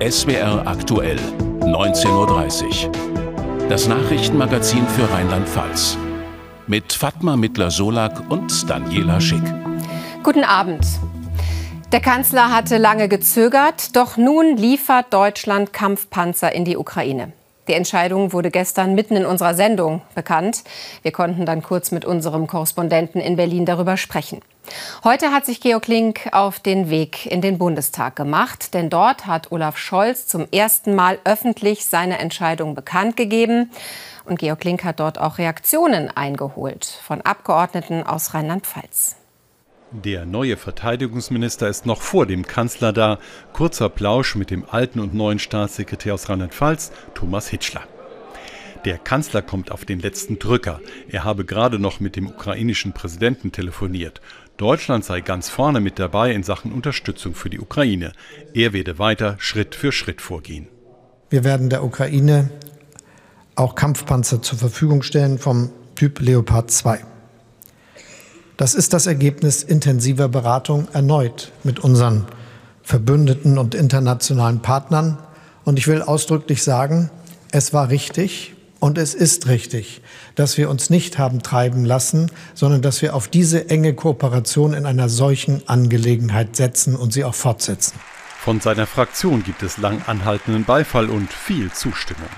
SWR aktuell, 19.30 Uhr. Das Nachrichtenmagazin für Rheinland-Pfalz. Mit Fatma Mittler-Solak und Daniela Schick. Guten Abend. Der Kanzler hatte lange gezögert, doch nun liefert Deutschland Kampfpanzer in die Ukraine. Die Entscheidung wurde gestern mitten in unserer Sendung bekannt. Wir konnten dann kurz mit unserem Korrespondenten in Berlin darüber sprechen. Heute hat sich Georg Link auf den Weg in den Bundestag gemacht, denn dort hat Olaf Scholz zum ersten Mal öffentlich seine Entscheidung bekannt gegeben. Und Georg Link hat dort auch Reaktionen eingeholt von Abgeordneten aus Rheinland-Pfalz. Der neue Verteidigungsminister ist noch vor dem Kanzler da. Kurzer Plausch mit dem alten und neuen Staatssekretär aus Rheinland-Pfalz, Thomas Hitschler. Der Kanzler kommt auf den letzten Drücker. Er habe gerade noch mit dem ukrainischen Präsidenten telefoniert. Deutschland sei ganz vorne mit dabei in Sachen Unterstützung für die Ukraine. Er werde weiter Schritt für Schritt vorgehen. Wir werden der Ukraine auch Kampfpanzer zur Verfügung stellen vom Typ Leopard 2. Das ist das Ergebnis intensiver Beratung erneut mit unseren Verbündeten und internationalen Partnern. Und ich will ausdrücklich sagen, es war richtig und es ist richtig, dass wir uns nicht haben treiben lassen, sondern dass wir auf diese enge Kooperation in einer solchen Angelegenheit setzen und sie auch fortsetzen. Von seiner Fraktion gibt es lang anhaltenden Beifall und viel Zustimmung.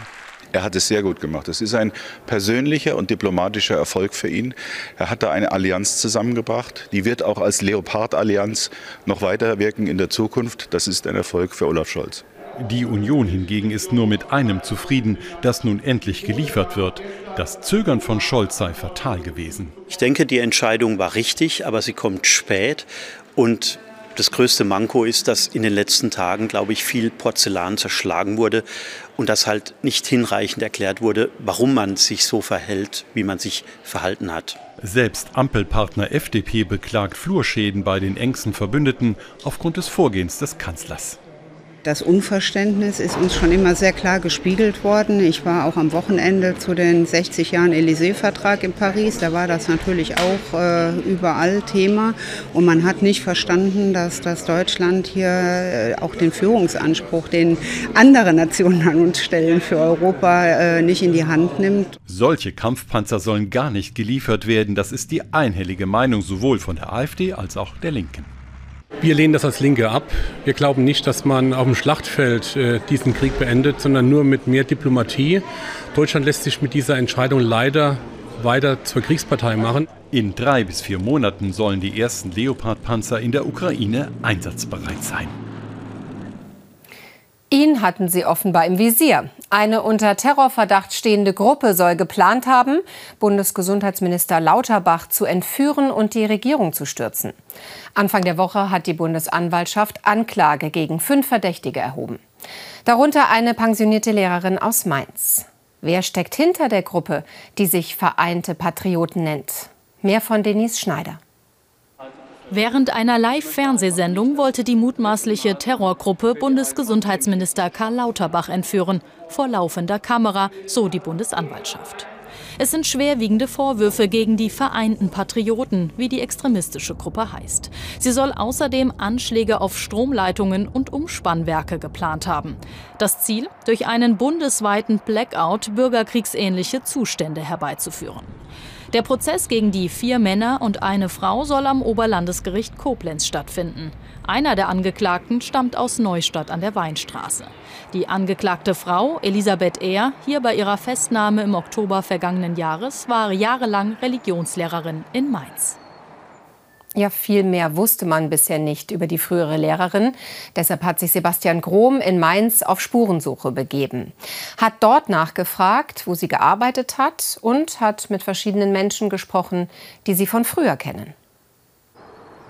Er hat es sehr gut gemacht. Es ist ein persönlicher und diplomatischer Erfolg für ihn. Er hat da eine Allianz zusammengebracht. Die wird auch als Leopard-Allianz noch weiter wirken in der Zukunft. Das ist ein Erfolg für Olaf Scholz. Die Union hingegen ist nur mit einem zufrieden, dass nun endlich geliefert wird. Das Zögern von Scholz sei fatal gewesen. Ich denke, die Entscheidung war richtig, aber sie kommt spät und das größte Manko ist, dass in den letzten Tagen, glaube ich, viel Porzellan zerschlagen wurde und dass halt nicht hinreichend erklärt wurde, warum man sich so verhält, wie man sich verhalten hat. Selbst Ampelpartner FDP beklagt Flurschäden bei den engsten Verbündeten aufgrund des Vorgehens des Kanzlers. Das Unverständnis ist uns schon immer sehr klar gespiegelt worden. Ich war auch am Wochenende zu den 60 Jahren Élysée-Vertrag in Paris. Da war das natürlich auch äh, überall Thema. Und man hat nicht verstanden, dass das Deutschland hier äh, auch den Führungsanspruch, den andere Nationen an uns stellen für Europa, äh, nicht in die Hand nimmt. Solche Kampfpanzer sollen gar nicht geliefert werden. Das ist die einhellige Meinung sowohl von der AfD als auch der Linken. Wir lehnen das als Linke ab. Wir glauben nicht, dass man auf dem Schlachtfeld äh, diesen Krieg beendet, sondern nur mit mehr Diplomatie. Deutschland lässt sich mit dieser Entscheidung leider weiter zur Kriegspartei machen. In drei bis vier Monaten sollen die ersten Leopard-Panzer in der Ukraine einsatzbereit sein. Ihn hatten sie offenbar im Visier. Eine unter Terrorverdacht stehende Gruppe soll geplant haben, Bundesgesundheitsminister Lauterbach zu entführen und die Regierung zu stürzen. Anfang der Woche hat die Bundesanwaltschaft Anklage gegen fünf Verdächtige erhoben. Darunter eine pensionierte Lehrerin aus Mainz. Wer steckt hinter der Gruppe, die sich Vereinte Patrioten nennt? Mehr von Denise Schneider. Während einer Live-Fernsehsendung wollte die mutmaßliche Terrorgruppe Bundesgesundheitsminister Karl Lauterbach entführen, vor laufender Kamera, so die Bundesanwaltschaft. Es sind schwerwiegende Vorwürfe gegen die Vereinten Patrioten, wie die extremistische Gruppe heißt. Sie soll außerdem Anschläge auf Stromleitungen und Umspannwerke geplant haben. Das Ziel, durch einen bundesweiten Blackout bürgerkriegsähnliche Zustände herbeizuführen. Der Prozess gegen die vier Männer und eine Frau soll am Oberlandesgericht Koblenz stattfinden. Einer der Angeklagten stammt aus Neustadt an der Weinstraße. Die angeklagte Frau, Elisabeth Ehr, hier bei ihrer Festnahme im Oktober vergangenen Jahres, war jahrelang Religionslehrerin in Mainz. Ja, viel mehr wusste man bisher nicht über die frühere Lehrerin. Deshalb hat sich Sebastian Grom in Mainz auf Spurensuche begeben. Hat dort nachgefragt, wo sie gearbeitet hat und hat mit verschiedenen Menschen gesprochen, die sie von früher kennen.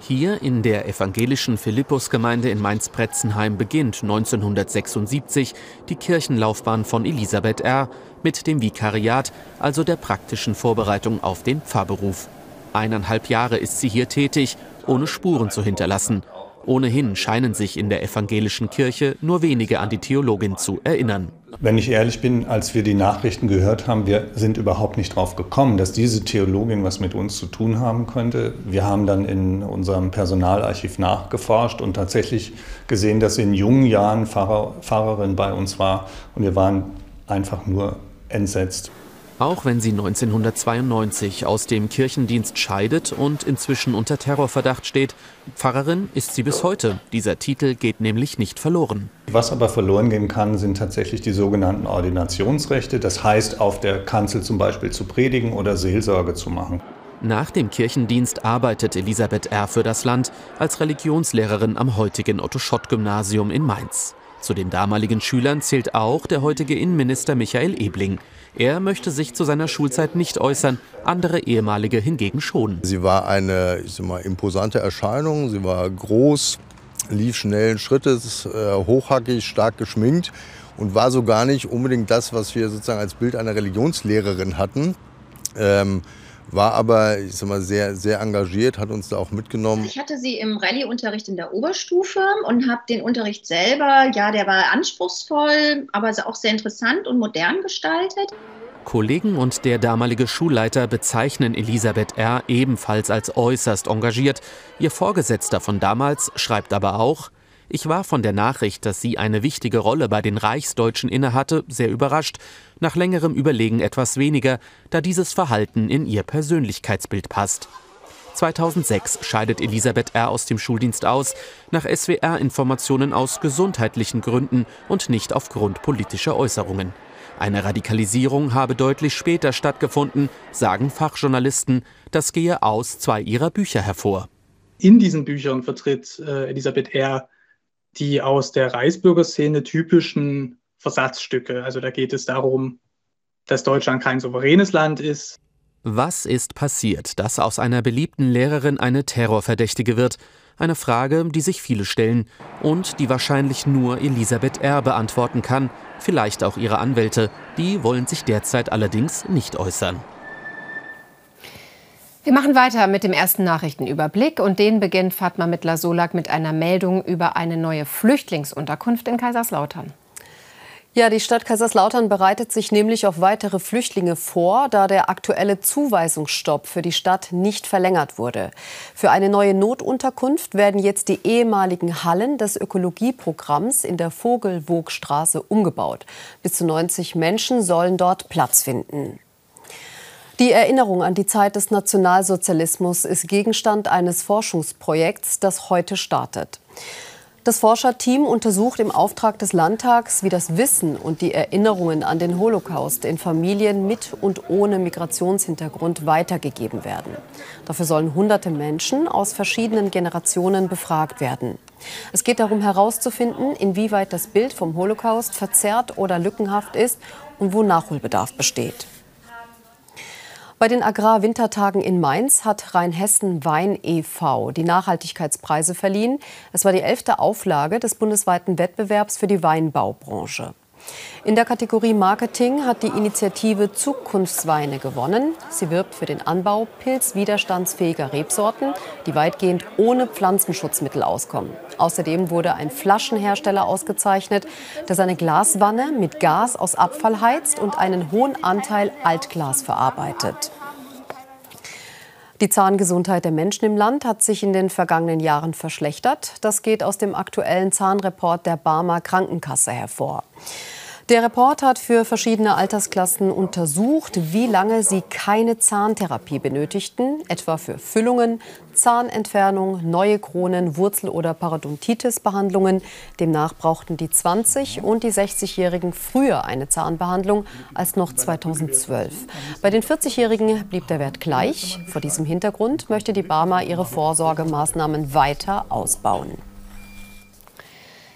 Hier in der evangelischen Philippusgemeinde in Mainz-Pretzenheim beginnt 1976 die Kirchenlaufbahn von Elisabeth R. mit dem Vikariat, also der praktischen Vorbereitung auf den Pfarrberuf. Eineinhalb Jahre ist sie hier tätig, ohne Spuren zu hinterlassen. Ohnehin scheinen sich in der evangelischen Kirche nur wenige an die Theologin zu erinnern. Wenn ich ehrlich bin, als wir die Nachrichten gehört haben, wir sind überhaupt nicht drauf gekommen, dass diese Theologin was mit uns zu tun haben könnte. Wir haben dann in unserem Personalarchiv nachgeforscht und tatsächlich gesehen, dass sie in jungen Jahren Pfarrer, Pfarrerin bei uns war und wir waren einfach nur entsetzt. Auch wenn sie 1992 aus dem Kirchendienst scheidet und inzwischen unter Terrorverdacht steht, Pfarrerin ist sie bis heute. Dieser Titel geht nämlich nicht verloren. Was aber verloren gehen kann, sind tatsächlich die sogenannten Ordinationsrechte. Das heißt, auf der Kanzel zum Beispiel zu predigen oder Seelsorge zu machen. Nach dem Kirchendienst arbeitet Elisabeth R. für das Land als Religionslehrerin am heutigen Otto-Schott-Gymnasium in Mainz. Zu den damaligen Schülern zählt auch der heutige Innenminister Michael Ebling. Er möchte sich zu seiner Schulzeit nicht äußern, andere ehemalige hingegen schon. Sie war eine ich sag mal, imposante Erscheinung, sie war groß, lief schnellen Schrittes, äh, hochhackig, stark geschminkt und war so gar nicht unbedingt das, was wir sozusagen als Bild einer Religionslehrerin hatten. Ähm, war aber ich sag mal, sehr, sehr engagiert, hat uns da auch mitgenommen. Ich hatte sie im Rallye-Unterricht in der Oberstufe und habe den Unterricht selber, ja, der war anspruchsvoll, aber auch sehr interessant und modern gestaltet. Kollegen und der damalige Schulleiter bezeichnen Elisabeth R. ebenfalls als äußerst engagiert. Ihr Vorgesetzter von damals schreibt aber auch, ich war von der Nachricht, dass sie eine wichtige Rolle bei den Reichsdeutschen innehatte, sehr überrascht, nach längerem Überlegen etwas weniger, da dieses Verhalten in ihr Persönlichkeitsbild passt. 2006 scheidet Elisabeth R. aus dem Schuldienst aus, nach SWR-Informationen aus gesundheitlichen Gründen und nicht aufgrund politischer Äußerungen. Eine Radikalisierung habe deutlich später stattgefunden, sagen Fachjournalisten. Das gehe aus zwei ihrer Bücher hervor. In diesen Büchern vertritt äh, Elisabeth R die aus der Reichsbürgerszene typischen Versatzstücke. Also da geht es darum, dass Deutschland kein souveränes Land ist. Was ist passiert, dass aus einer beliebten Lehrerin eine Terrorverdächtige wird? Eine Frage, die sich viele stellen und die wahrscheinlich nur Elisabeth R. beantworten kann, vielleicht auch ihre Anwälte. Die wollen sich derzeit allerdings nicht äußern. Wir machen weiter mit dem ersten Nachrichtenüberblick und den beginnt Fatma Mittler-Solak mit einer Meldung über eine neue Flüchtlingsunterkunft in Kaiserslautern. Ja, die Stadt Kaiserslautern bereitet sich nämlich auf weitere Flüchtlinge vor, da der aktuelle Zuweisungsstopp für die Stadt nicht verlängert wurde. Für eine neue Notunterkunft werden jetzt die ehemaligen Hallen des Ökologieprogramms in der Vogelwogstraße umgebaut. Bis zu 90 Menschen sollen dort Platz finden. Die Erinnerung an die Zeit des Nationalsozialismus ist Gegenstand eines Forschungsprojekts, das heute startet. Das Forscherteam untersucht im Auftrag des Landtags, wie das Wissen und die Erinnerungen an den Holocaust in Familien mit und ohne Migrationshintergrund weitergegeben werden. Dafür sollen hunderte Menschen aus verschiedenen Generationen befragt werden. Es geht darum herauszufinden, inwieweit das Bild vom Holocaust verzerrt oder lückenhaft ist und wo Nachholbedarf besteht. Bei den Agrarwintertagen in Mainz hat Rheinhessen Wein e.V. die Nachhaltigkeitspreise verliehen. Es war die elfte Auflage des bundesweiten Wettbewerbs für die Weinbaubranche. In der Kategorie Marketing hat die Initiative Zukunftsweine gewonnen. Sie wirbt für den Anbau pilzwiderstandsfähiger Rebsorten, die weitgehend ohne Pflanzenschutzmittel auskommen. Außerdem wurde ein Flaschenhersteller ausgezeichnet, der seine Glaswanne mit Gas aus Abfall heizt und einen hohen Anteil Altglas verarbeitet. Die Zahngesundheit der Menschen im Land hat sich in den vergangenen Jahren verschlechtert. Das geht aus dem aktuellen Zahnreport der Barmer Krankenkasse hervor. Der Report hat für verschiedene Altersklassen untersucht, wie lange sie keine Zahntherapie benötigten, etwa für Füllungen, Zahnentfernung, neue Kronen, Wurzel- oder Parodontitis-Behandlungen. Demnach brauchten die 20- und die 60-Jährigen früher eine Zahnbehandlung als noch 2012. Bei den 40-Jährigen blieb der Wert gleich. Vor diesem Hintergrund möchte die Barmer ihre Vorsorgemaßnahmen weiter ausbauen.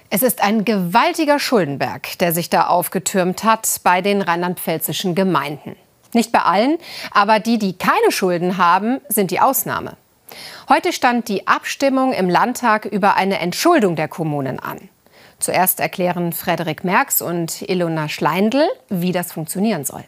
Es ist ein gewaltiger Schuldenberg, der sich da aufgetürmt hat bei den rheinland-pfälzischen Gemeinden. Nicht bei allen, aber die, die keine Schulden haben, sind die Ausnahme. Heute stand die Abstimmung im Landtag über eine Entschuldung der Kommunen an. Zuerst erklären Frederik Merks und Ilona Schleindl, wie das funktionieren soll.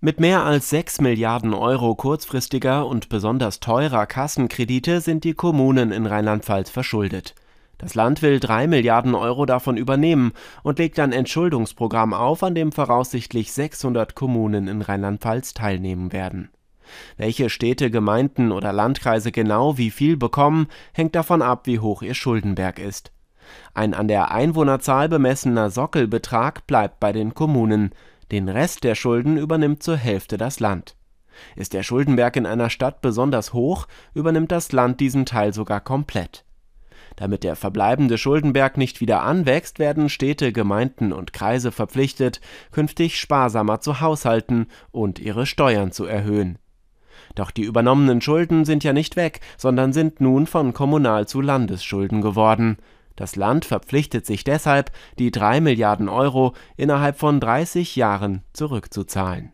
Mit mehr als 6 Milliarden Euro kurzfristiger und besonders teurer Kassenkredite sind die Kommunen in Rheinland-Pfalz verschuldet. Das Land will 3 Milliarden Euro davon übernehmen und legt ein Entschuldungsprogramm auf, an dem voraussichtlich 600 Kommunen in Rheinland-Pfalz teilnehmen werden. Welche Städte, Gemeinden oder Landkreise genau wie viel bekommen, hängt davon ab, wie hoch ihr Schuldenberg ist. Ein an der Einwohnerzahl bemessener Sockelbetrag bleibt bei den Kommunen. Den Rest der Schulden übernimmt zur Hälfte das Land. Ist der Schuldenberg in einer Stadt besonders hoch, übernimmt das Land diesen Teil sogar komplett. Damit der verbleibende Schuldenberg nicht wieder anwächst, werden Städte, Gemeinden und Kreise verpflichtet, künftig sparsamer zu haushalten und ihre Steuern zu erhöhen. Doch die übernommenen Schulden sind ja nicht weg, sondern sind nun von Kommunal zu Landesschulden geworden. Das Land verpflichtet sich deshalb, die 3 Milliarden Euro innerhalb von 30 Jahren zurückzuzahlen.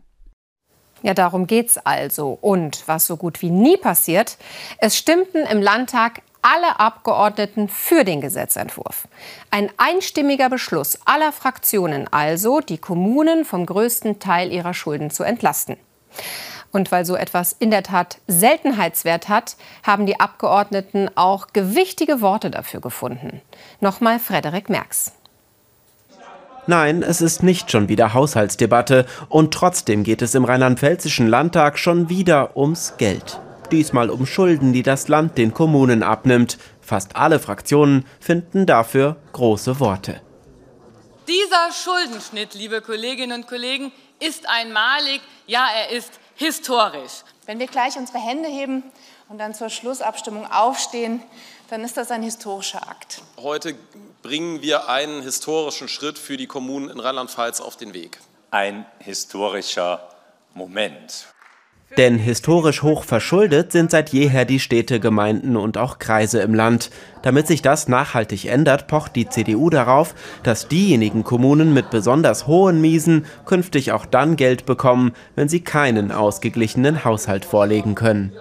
Ja, darum geht's also. Und was so gut wie nie passiert, es stimmten im Landtag alle Abgeordneten für den Gesetzentwurf. Ein einstimmiger Beschluss aller Fraktionen also, die Kommunen vom größten Teil ihrer Schulden zu entlasten. Und weil so etwas in der Tat Seltenheitswert hat, haben die Abgeordneten auch gewichtige Worte dafür gefunden. Nochmal Frederik Merks. Nein, es ist nicht schon wieder Haushaltsdebatte und trotzdem geht es im rheinland-pfälzischen Landtag schon wieder ums Geld. Diesmal um Schulden, die das Land den Kommunen abnimmt. Fast alle Fraktionen finden dafür große Worte. Dieser Schuldenschnitt, liebe Kolleginnen und Kollegen, ist einmalig, ja, er ist historisch. Wenn wir gleich unsere Hände heben und dann zur Schlussabstimmung aufstehen, dann ist das ein historischer Akt. Heute bringen wir einen historischen Schritt für die Kommunen in Rheinland-Pfalz auf den Weg. Ein historischer Moment. Denn historisch hoch verschuldet sind seit jeher die Städte, Gemeinden und auch Kreise im Land. Damit sich das nachhaltig ändert, pocht die CDU darauf, dass diejenigen Kommunen mit besonders hohen Miesen künftig auch dann Geld bekommen, wenn sie keinen ausgeglichenen Haushalt vorlegen können.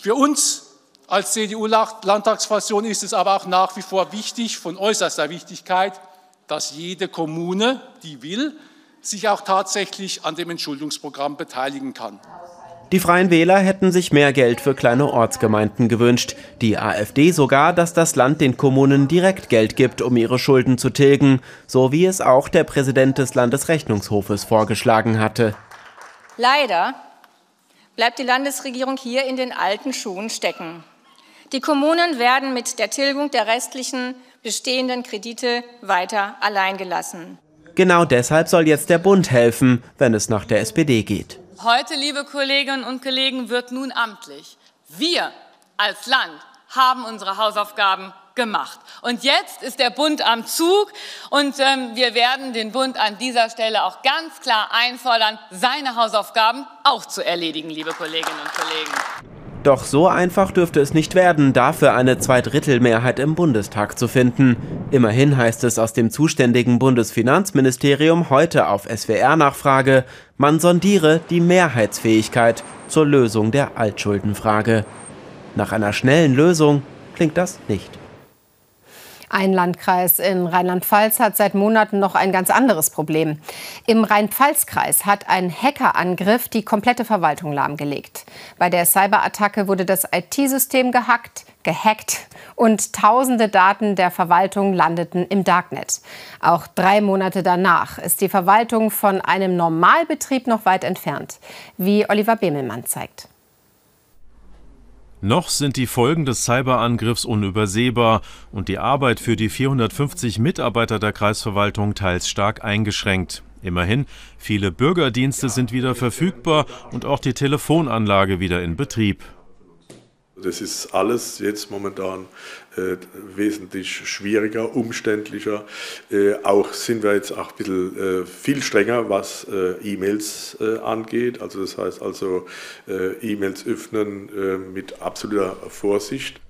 Für uns als CDU-Landtagsfraktion ist es aber auch nach wie vor wichtig, von äußerster Wichtigkeit, dass jede Kommune, die will, sich auch tatsächlich an dem Entschuldungsprogramm beteiligen kann. Die Freien Wähler hätten sich mehr Geld für kleine Ortsgemeinden gewünscht. Die AfD sogar, dass das Land den Kommunen direkt Geld gibt, um ihre Schulden zu tilgen, so wie es auch der Präsident des Landesrechnungshofes vorgeschlagen hatte. Leider bleibt die Landesregierung hier in den alten Schuhen stecken. Die Kommunen werden mit der Tilgung der restlichen bestehenden Kredite weiter alleingelassen. Genau deshalb soll jetzt der Bund helfen, wenn es nach der SPD geht. Heute, liebe Kolleginnen und Kollegen, wird nun amtlich. Wir als Land haben unsere Hausaufgaben gemacht. Und jetzt ist der Bund am Zug und ähm, wir werden den Bund an dieser Stelle auch ganz klar einfordern, seine Hausaufgaben auch zu erledigen, liebe Kolleginnen und Kollegen. Doch so einfach dürfte es nicht werden, dafür eine Zweidrittelmehrheit im Bundestag zu finden. Immerhin heißt es aus dem zuständigen Bundesfinanzministerium heute auf SWR-Nachfrage, man sondiere die Mehrheitsfähigkeit zur Lösung der Altschuldenfrage. Nach einer schnellen Lösung klingt das nicht. Ein Landkreis in Rheinland-Pfalz hat seit Monaten noch ein ganz anderes Problem. Im Rhein-Pfalz-Kreis hat ein Hackerangriff die komplette Verwaltung lahmgelegt. Bei der Cyberattacke wurde das IT-System gehackt, gehackt und tausende Daten der Verwaltung landeten im Darknet. Auch drei Monate danach ist die Verwaltung von einem Normalbetrieb noch weit entfernt, wie Oliver Bemelmann zeigt. Noch sind die Folgen des Cyberangriffs unübersehbar und die Arbeit für die 450 Mitarbeiter der Kreisverwaltung teils stark eingeschränkt. Immerhin, viele Bürgerdienste sind wieder verfügbar und auch die Telefonanlage wieder in Betrieb. Das ist alles jetzt momentan wesentlich schwieriger, umständlicher. Äh, auch sind wir jetzt auch ein bisschen äh, viel strenger, was äh, E-Mails äh, angeht. Also das heißt also äh, E-Mails öffnen mit absoluter Vorsicht.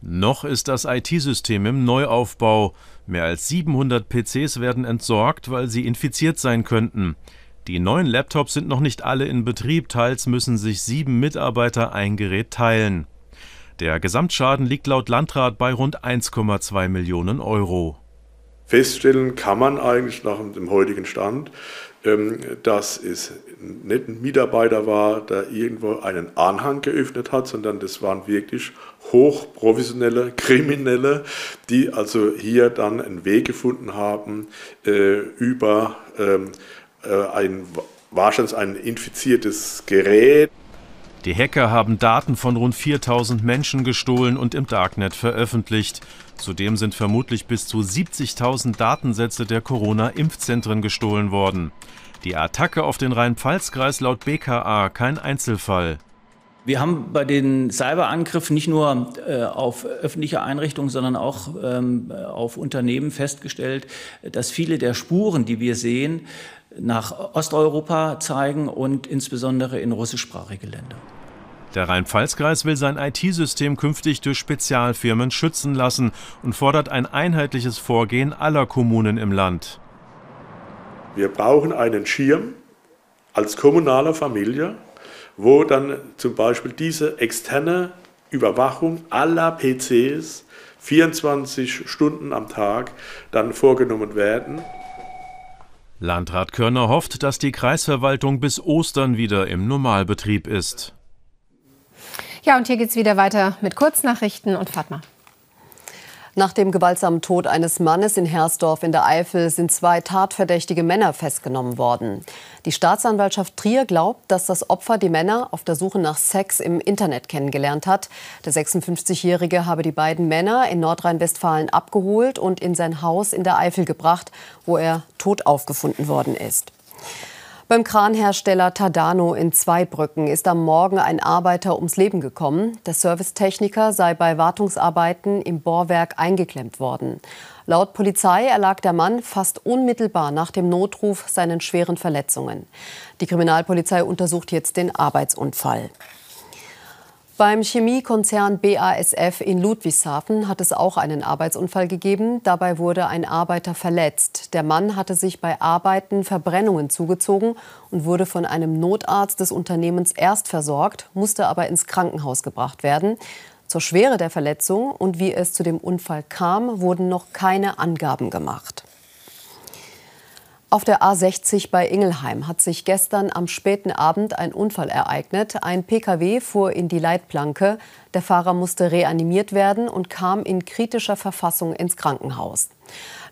Noch ist das IT-System im Neuaufbau. Mehr als 700 PCs werden entsorgt, weil sie infiziert sein könnten. Die neuen Laptops sind noch nicht alle in Betrieb, teils müssen sich sieben Mitarbeiter ein Gerät teilen. Der Gesamtschaden liegt laut Landrat bei rund 1,2 Millionen Euro. Feststellen kann man eigentlich nach dem heutigen Stand, ähm, dass es nicht ein Mitarbeiter war, der irgendwo einen Anhang geöffnet hat, sondern das waren wirklich hochprofessionelle Kriminelle, die also hier dann einen Weg gefunden haben, äh, über ähm, äh, ein wahrscheinlich ein infiziertes Gerät. Die Hacker haben Daten von rund 4000 Menschen gestohlen und im Darknet veröffentlicht. Zudem sind vermutlich bis zu 70.000 Datensätze der Corona-Impfzentren gestohlen worden. Die Attacke auf den Rhein-Pfalz-Kreis laut BKA kein Einzelfall. Wir haben bei den Cyberangriffen nicht nur äh, auf öffentliche Einrichtungen, sondern auch ähm, auf Unternehmen festgestellt, dass viele der Spuren, die wir sehen, nach Osteuropa zeigen und insbesondere in russischsprachige Länder. Der Rhein-Pfalz-Kreis will sein IT-System künftig durch Spezialfirmen schützen lassen und fordert ein einheitliches Vorgehen aller Kommunen im Land. Wir brauchen einen Schirm als kommunale Familie, wo dann zum Beispiel diese externe Überwachung aller PCs 24 Stunden am Tag dann vorgenommen werden. Landrat Körner hofft, dass die Kreisverwaltung bis Ostern wieder im Normalbetrieb ist. Ja, und hier geht es wieder weiter mit Kurznachrichten und Fatma. Nach dem gewaltsamen Tod eines Mannes in Hersdorf in der Eifel sind zwei tatverdächtige Männer festgenommen worden. Die Staatsanwaltschaft Trier glaubt, dass das Opfer die Männer auf der Suche nach Sex im Internet kennengelernt hat. Der 56-Jährige habe die beiden Männer in Nordrhein-Westfalen abgeholt und in sein Haus in der Eifel gebracht, wo er tot aufgefunden worden ist. Beim Kranhersteller Tadano in Zweibrücken ist am Morgen ein Arbeiter ums Leben gekommen. Der Servicetechniker sei bei Wartungsarbeiten im Bohrwerk eingeklemmt worden. Laut Polizei erlag der Mann fast unmittelbar nach dem Notruf seinen schweren Verletzungen. Die Kriminalpolizei untersucht jetzt den Arbeitsunfall. Beim Chemiekonzern BASF in Ludwigshafen hat es auch einen Arbeitsunfall gegeben. Dabei wurde ein Arbeiter verletzt. Der Mann hatte sich bei Arbeiten Verbrennungen zugezogen und wurde von einem Notarzt des Unternehmens erst versorgt, musste aber ins Krankenhaus gebracht werden. Zur Schwere der Verletzung und wie es zu dem Unfall kam, wurden noch keine Angaben gemacht. Auf der A60 bei Ingelheim hat sich gestern am späten Abend ein Unfall ereignet. Ein Pkw fuhr in die Leitplanke. Der Fahrer musste reanimiert werden und kam in kritischer Verfassung ins Krankenhaus.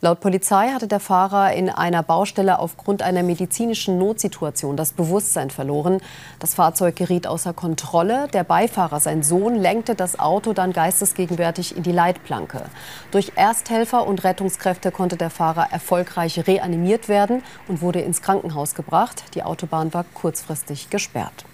Laut Polizei hatte der Fahrer in einer Baustelle aufgrund einer medizinischen Notsituation das Bewusstsein verloren. Das Fahrzeug geriet außer Kontrolle. Der Beifahrer, sein Sohn, lenkte das Auto dann geistesgegenwärtig in die Leitplanke. Durch Ersthelfer und Rettungskräfte konnte der Fahrer erfolgreich reanimiert werden und wurde ins Krankenhaus gebracht. Die Autobahn war kurzfristig gesperrt.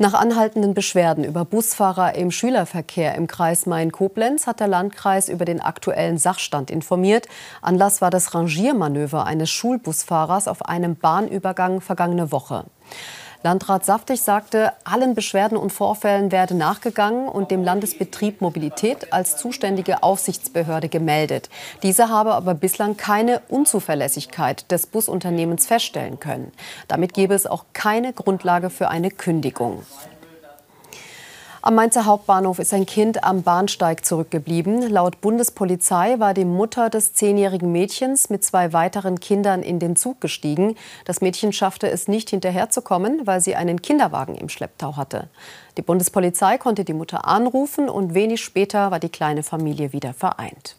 Nach anhaltenden Beschwerden über Busfahrer im Schülerverkehr im Kreis Main-Koblenz hat der Landkreis über den aktuellen Sachstand informiert. Anlass war das Rangiermanöver eines Schulbusfahrers auf einem Bahnübergang vergangene Woche. Landrat Saftig sagte, allen Beschwerden und Vorfällen werde nachgegangen und dem Landesbetrieb Mobilität als zuständige Aufsichtsbehörde gemeldet. Diese habe aber bislang keine Unzuverlässigkeit des Busunternehmens feststellen können. Damit gebe es auch keine Grundlage für eine Kündigung. Am Mainzer Hauptbahnhof ist ein Kind am Bahnsteig zurückgeblieben. Laut Bundespolizei war die Mutter des zehnjährigen Mädchens mit zwei weiteren Kindern in den Zug gestiegen. Das Mädchen schaffte es nicht hinterherzukommen, weil sie einen Kinderwagen im Schlepptau hatte. Die Bundespolizei konnte die Mutter anrufen und wenig später war die kleine Familie wieder vereint.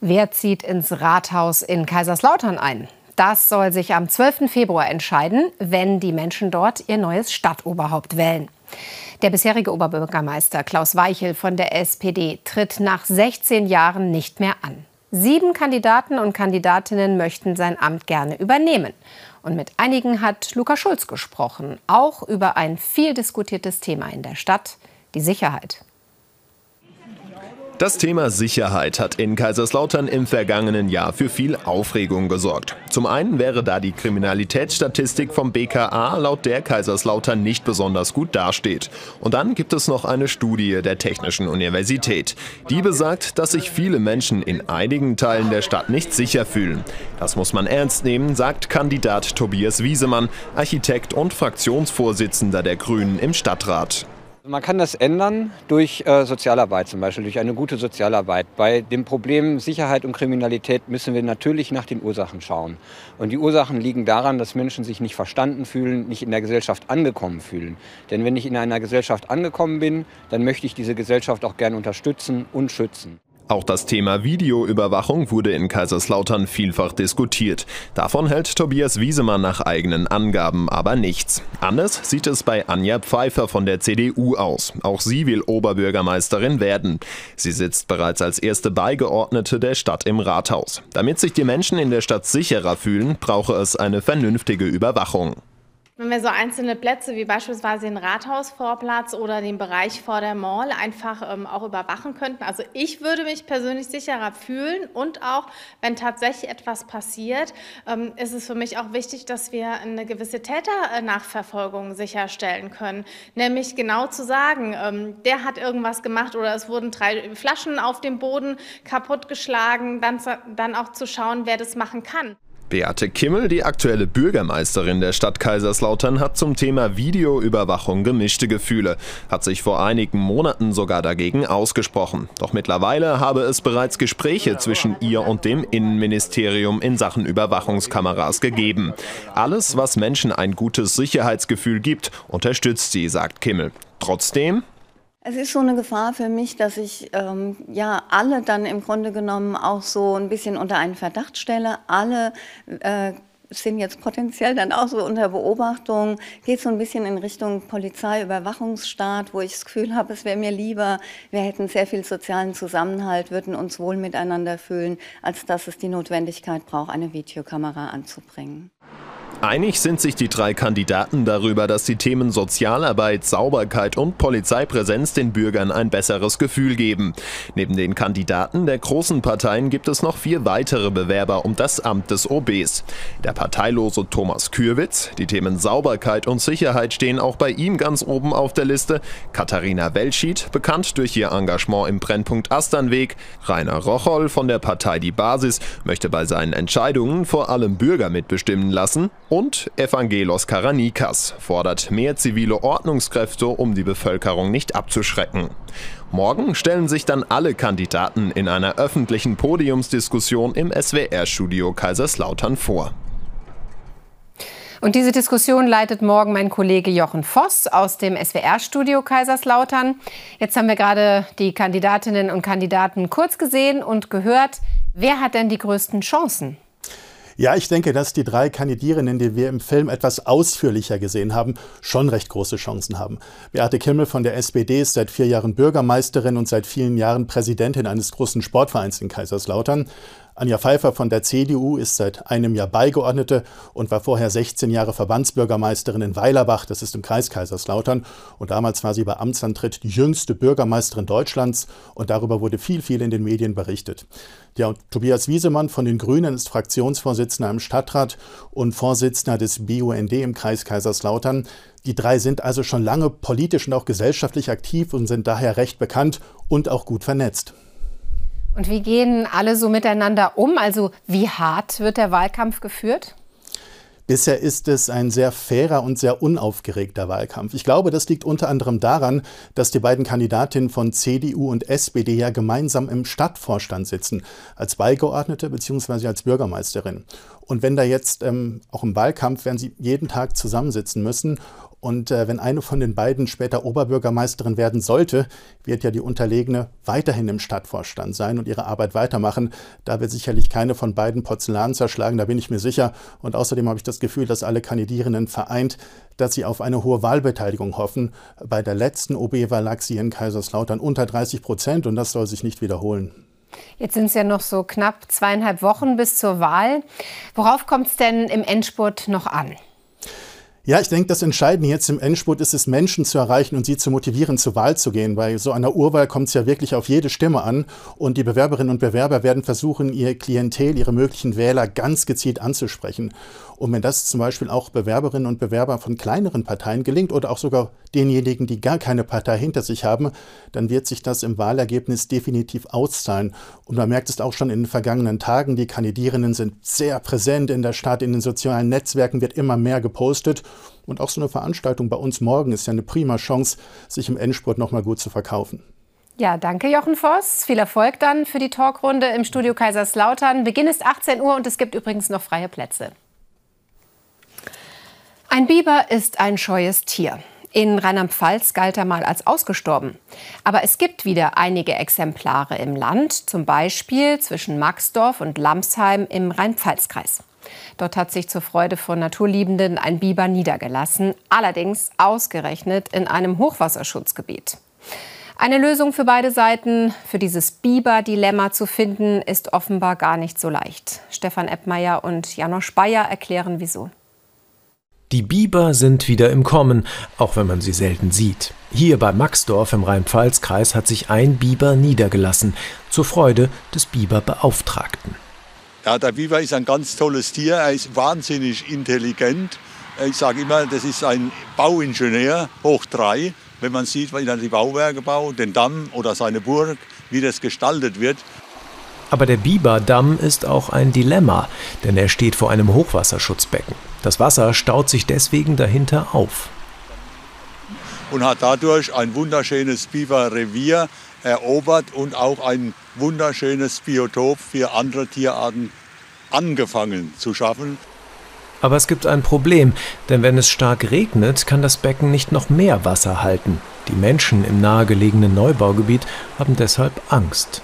Wer zieht ins Rathaus in Kaiserslautern ein? Das soll sich am 12. Februar entscheiden, wenn die Menschen dort ihr neues Stadtoberhaupt wählen. Der bisherige Oberbürgermeister Klaus Weichel von der SPD tritt nach 16 Jahren nicht mehr an. Sieben Kandidaten und Kandidatinnen möchten sein Amt gerne übernehmen. Und mit einigen hat Luca Schulz gesprochen, auch über ein viel diskutiertes Thema in der Stadt, die Sicherheit. Das Thema Sicherheit hat in Kaiserslautern im vergangenen Jahr für viel Aufregung gesorgt. Zum einen wäre da die Kriminalitätsstatistik vom BKA, laut der Kaiserslautern nicht besonders gut dasteht. Und dann gibt es noch eine Studie der Technischen Universität. Die besagt, dass sich viele Menschen in einigen Teilen der Stadt nicht sicher fühlen. Das muss man ernst nehmen, sagt Kandidat Tobias Wiesemann, Architekt und Fraktionsvorsitzender der Grünen im Stadtrat. Man kann das ändern durch äh, Sozialarbeit zum Beispiel, durch eine gute Sozialarbeit. Bei dem Problem Sicherheit und Kriminalität müssen wir natürlich nach den Ursachen schauen. Und die Ursachen liegen daran, dass Menschen sich nicht verstanden fühlen, nicht in der Gesellschaft angekommen fühlen. Denn wenn ich in einer Gesellschaft angekommen bin, dann möchte ich diese Gesellschaft auch gerne unterstützen und schützen. Auch das Thema Videoüberwachung wurde in Kaiserslautern vielfach diskutiert. Davon hält Tobias Wiesemann nach eigenen Angaben aber nichts. Anders sieht es bei Anja Pfeiffer von der CDU aus. Auch sie will Oberbürgermeisterin werden. Sie sitzt bereits als erste Beigeordnete der Stadt im Rathaus. Damit sich die Menschen in der Stadt sicherer fühlen, brauche es eine vernünftige Überwachung. Wenn wir so einzelne Plätze wie beispielsweise den Rathausvorplatz oder den Bereich vor der Mall einfach ähm, auch überwachen könnten. Also ich würde mich persönlich sicherer fühlen und auch, wenn tatsächlich etwas passiert, ähm, ist es für mich auch wichtig, dass wir eine gewisse Täternachverfolgung sicherstellen können. Nämlich genau zu sagen, ähm, der hat irgendwas gemacht oder es wurden drei Flaschen auf dem Boden kaputtgeschlagen, dann, dann auch zu schauen, wer das machen kann. Beate Kimmel, die aktuelle Bürgermeisterin der Stadt Kaiserslautern, hat zum Thema Videoüberwachung gemischte Gefühle, hat sich vor einigen Monaten sogar dagegen ausgesprochen. Doch mittlerweile habe es bereits Gespräche zwischen ihr und dem Innenministerium in Sachen Überwachungskameras gegeben. Alles, was Menschen ein gutes Sicherheitsgefühl gibt, unterstützt sie, sagt Kimmel. Trotzdem es ist so eine Gefahr für mich, dass ich ähm, ja alle dann im Grunde genommen auch so ein bisschen unter einen Verdacht stelle. Alle äh, sind jetzt potenziell dann auch so unter Beobachtung. Geht so ein bisschen in Richtung Polizeiüberwachungsstaat, wo ich das Gefühl habe, es wäre mir lieber, wir hätten sehr viel sozialen Zusammenhalt, würden uns wohl miteinander fühlen, als dass es die Notwendigkeit braucht, eine Videokamera anzubringen. Einig sind sich die drei Kandidaten darüber, dass die Themen Sozialarbeit, Sauberkeit und Polizeipräsenz den Bürgern ein besseres Gefühl geben. Neben den Kandidaten der großen Parteien gibt es noch vier weitere Bewerber um das Amt des OBs. Der parteilose Thomas Kürwitz, die Themen Sauberkeit und Sicherheit stehen auch bei ihm ganz oben auf der Liste. Katharina Welschied, bekannt durch ihr Engagement im Brennpunkt Asternweg. Rainer Rocholl von der Partei Die Basis möchte bei seinen Entscheidungen vor allem Bürger mitbestimmen lassen. Und Evangelos Karanikas fordert mehr zivile Ordnungskräfte, um die Bevölkerung nicht abzuschrecken. Morgen stellen sich dann alle Kandidaten in einer öffentlichen Podiumsdiskussion im SWR-Studio Kaiserslautern vor. Und diese Diskussion leitet morgen mein Kollege Jochen Voss aus dem SWR-Studio Kaiserslautern. Jetzt haben wir gerade die Kandidatinnen und Kandidaten kurz gesehen und gehört. Wer hat denn die größten Chancen? Ja, ich denke, dass die drei Kandidierenden, die wir im Film etwas ausführlicher gesehen haben, schon recht große Chancen haben. Beate Kimmel von der SPD ist seit vier Jahren Bürgermeisterin und seit vielen Jahren Präsidentin eines großen Sportvereins in Kaiserslautern. Anja Pfeiffer von der CDU ist seit einem Jahr Beigeordnete und war vorher 16 Jahre Verbandsbürgermeisterin in Weilerbach, das ist im Kreis Kaiserslautern. Und damals war sie bei Amtsantritt die jüngste Bürgermeisterin Deutschlands und darüber wurde viel, viel in den Medien berichtet. Ja, Tobias Wiesemann von den Grünen ist Fraktionsvorsitzender im Stadtrat und Vorsitzender des BUND im Kreis Kaiserslautern. Die drei sind also schon lange politisch und auch gesellschaftlich aktiv und sind daher recht bekannt und auch gut vernetzt. Und wie gehen alle so miteinander um? Also wie hart wird der Wahlkampf geführt? Bisher ist es ein sehr fairer und sehr unaufgeregter Wahlkampf. Ich glaube, das liegt unter anderem daran, dass die beiden Kandidatinnen von CDU und SPD ja gemeinsam im Stadtvorstand sitzen, als Beigeordnete bzw. als Bürgermeisterin. Und wenn da jetzt ähm, auch im Wahlkampf werden sie jeden Tag zusammensitzen müssen und äh, wenn eine von den beiden später Oberbürgermeisterin werden sollte, wird ja die Unterlegene weiterhin im Stadtvorstand sein und ihre Arbeit weitermachen. Da wird sicherlich keine von beiden Porzellan zerschlagen, da bin ich mir sicher. Und außerdem habe ich das Gefühl, dass alle Kandidierenden vereint, dass sie auf eine hohe Wahlbeteiligung hoffen. Bei der letzten OB-Wahl lag sie in Kaiserslautern unter 30 Prozent und das soll sich nicht wiederholen. Jetzt sind es ja noch so knapp zweieinhalb Wochen bis zur Wahl. Worauf kommt es denn im Endspurt noch an? Ja, ich denke, das Entscheidende jetzt im Endspurt ist es, Menschen zu erreichen und sie zu motivieren, zur Wahl zu gehen. Bei so einer Urwahl kommt es ja wirklich auf jede Stimme an. Und die Bewerberinnen und Bewerber werden versuchen, ihr Klientel, ihre möglichen Wähler ganz gezielt anzusprechen. Und wenn das zum Beispiel auch Bewerberinnen und Bewerber von kleineren Parteien gelingt oder auch sogar denjenigen, die gar keine Partei hinter sich haben, dann wird sich das im Wahlergebnis definitiv auszahlen. Und man merkt es auch schon in den vergangenen Tagen, die Kandidierenden sind sehr präsent in der Stadt, in den sozialen Netzwerken wird immer mehr gepostet. Und auch so eine Veranstaltung bei uns morgen ist ja eine prima Chance, sich im Endspurt nochmal gut zu verkaufen. Ja, danke Jochen Voss. Viel Erfolg dann für die Talkrunde im Studio Kaiserslautern. Beginn ist 18 Uhr und es gibt übrigens noch freie Plätze. Ein Biber ist ein scheues Tier. In Rheinland-Pfalz galt er mal als ausgestorben. Aber es gibt wieder einige Exemplare im Land, zum Beispiel zwischen Maxdorf und Lamsheim im Rhein-Pfalz-Kreis. Dort hat sich zur Freude von Naturliebenden ein Biber niedergelassen, allerdings ausgerechnet in einem Hochwasserschutzgebiet. Eine Lösung für beide Seiten, für dieses Biber-Dilemma zu finden, ist offenbar gar nicht so leicht. Stefan Eppmeier und Janosch Bayer erklären wieso. Die Biber sind wieder im Kommen, auch wenn man sie selten sieht. Hier bei Maxdorf im Rhein-Pfalz-Kreis hat sich ein Biber niedergelassen, zur Freude des Biberbeauftragten. Ja, der Biber ist ein ganz tolles Tier, er ist wahnsinnig intelligent. Ich sage immer, das ist ein Bauingenieur hoch drei wenn man sieht, wie er die Bauwerke baut, den Damm oder seine Burg, wie das gestaltet wird. Aber der Biberdamm ist auch ein Dilemma, denn er steht vor einem Hochwasserschutzbecken. Das Wasser staut sich deswegen dahinter auf. Und hat dadurch ein wunderschönes Biberrevier erobert und auch ein wunderschönes Biotop für andere Tierarten angefangen zu schaffen. Aber es gibt ein Problem, denn wenn es stark regnet, kann das Becken nicht noch mehr Wasser halten. Die Menschen im nahegelegenen Neubaugebiet haben deshalb Angst.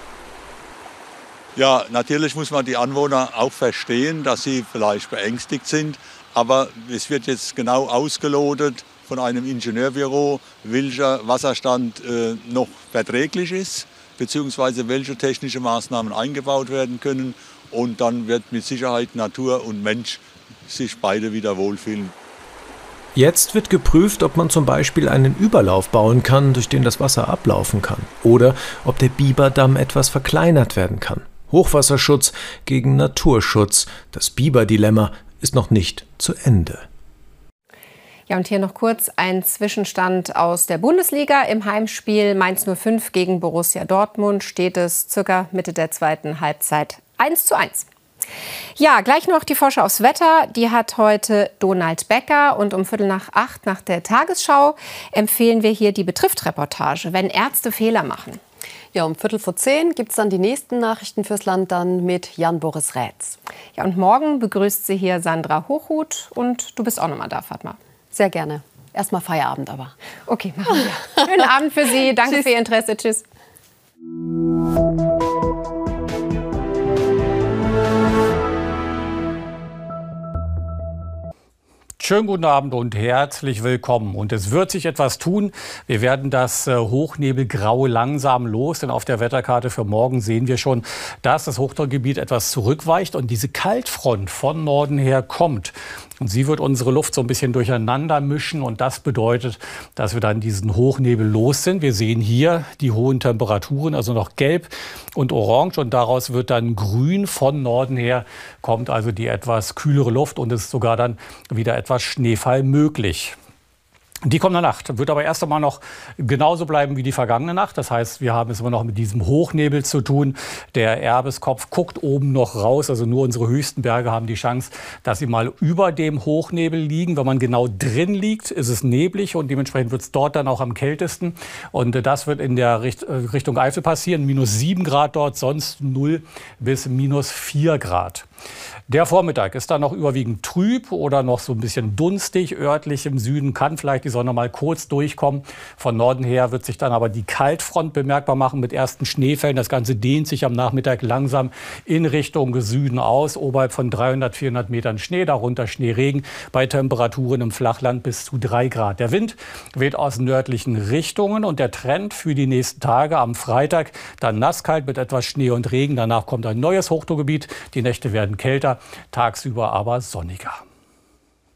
Ja, natürlich muss man die Anwohner auch verstehen, dass sie vielleicht beängstigt sind. Aber es wird jetzt genau ausgelotet von einem Ingenieurbüro, welcher Wasserstand äh, noch verträglich ist, beziehungsweise welche technische Maßnahmen eingebaut werden können. Und dann wird mit Sicherheit Natur und Mensch sich beide wieder wohlfühlen. Jetzt wird geprüft, ob man zum Beispiel einen Überlauf bauen kann, durch den das Wasser ablaufen kann, oder ob der Biberdamm etwas verkleinert werden kann. Hochwasserschutz gegen Naturschutz. Das Biberdilemma ist noch nicht zu Ende. Ja, und hier noch kurz ein Zwischenstand aus der Bundesliga. Im Heimspiel Mainz 05 gegen Borussia Dortmund steht es circa Mitte der zweiten Halbzeit 1 zu 1. Ja, gleich noch die Forscher aufs Wetter. Die hat heute Donald Becker. Und um Viertel nach acht nach der Tagesschau empfehlen wir hier die Betrifft-Reportage, wenn Ärzte Fehler machen. Ja, um Viertel vor zehn gibt es dann die nächsten Nachrichten fürs Land dann mit Jan-Boris Rätz. Ja, und morgen begrüßt sie hier Sandra Hochhuth und du bist auch noch mal da, Fatma. Sehr gerne. Erstmal Feierabend aber. Okay, machen wir. Schönen Abend für Sie. Danke Tschüss. für Ihr Interesse. Tschüss. Schönen guten Abend und herzlich willkommen. Und es wird sich etwas tun. Wir werden das äh, Hochnebelgrau langsam los, denn auf der Wetterkarte für morgen sehen wir schon, dass das Hochdruckgebiet etwas zurückweicht und diese Kaltfront von Norden her kommt. Und sie wird unsere Luft so ein bisschen durcheinander mischen. Und das bedeutet, dass wir dann diesen Hochnebel los sind. Wir sehen hier die hohen Temperaturen, also noch gelb und orange. Und daraus wird dann grün von Norden her, kommt also die etwas kühlere Luft und ist sogar dann wieder etwas Schneefall möglich. Die kommende Nacht wird aber erst einmal noch genauso bleiben wie die vergangene Nacht. Das heißt, wir haben es immer noch mit diesem Hochnebel zu tun. Der Erbeskopf guckt oben noch raus. Also nur unsere höchsten Berge haben die Chance, dass sie mal über dem Hochnebel liegen. Wenn man genau drin liegt, ist es neblig und dementsprechend wird es dort dann auch am kältesten. Und äh, das wird in der äh, Richtung Eifel passieren. Minus sieben Grad dort, sonst null bis minus vier Grad. Der Vormittag ist dann noch überwiegend trüb oder noch so ein bisschen dunstig. Örtlich im Süden kann vielleicht die Sonne mal kurz durchkommen. Von Norden her wird sich dann aber die Kaltfront bemerkbar machen mit ersten Schneefällen. Das Ganze dehnt sich am Nachmittag langsam in Richtung Süden aus. Oberhalb von 300, 400 Metern Schnee, darunter Schneeregen bei Temperaturen im Flachland bis zu drei Grad. Der Wind weht aus nördlichen Richtungen und der Trend für die nächsten Tage am Freitag dann nasskalt mit etwas Schnee und Regen. Danach kommt ein neues Hochdruckgebiet. Die Nächte werden kälter tagsüber aber sonniger.